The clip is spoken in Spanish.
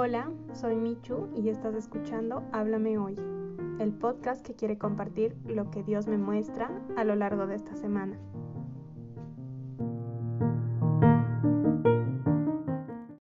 Hola, soy Michu y estás escuchando Háblame Hoy, el podcast que quiere compartir lo que Dios me muestra a lo largo de esta semana.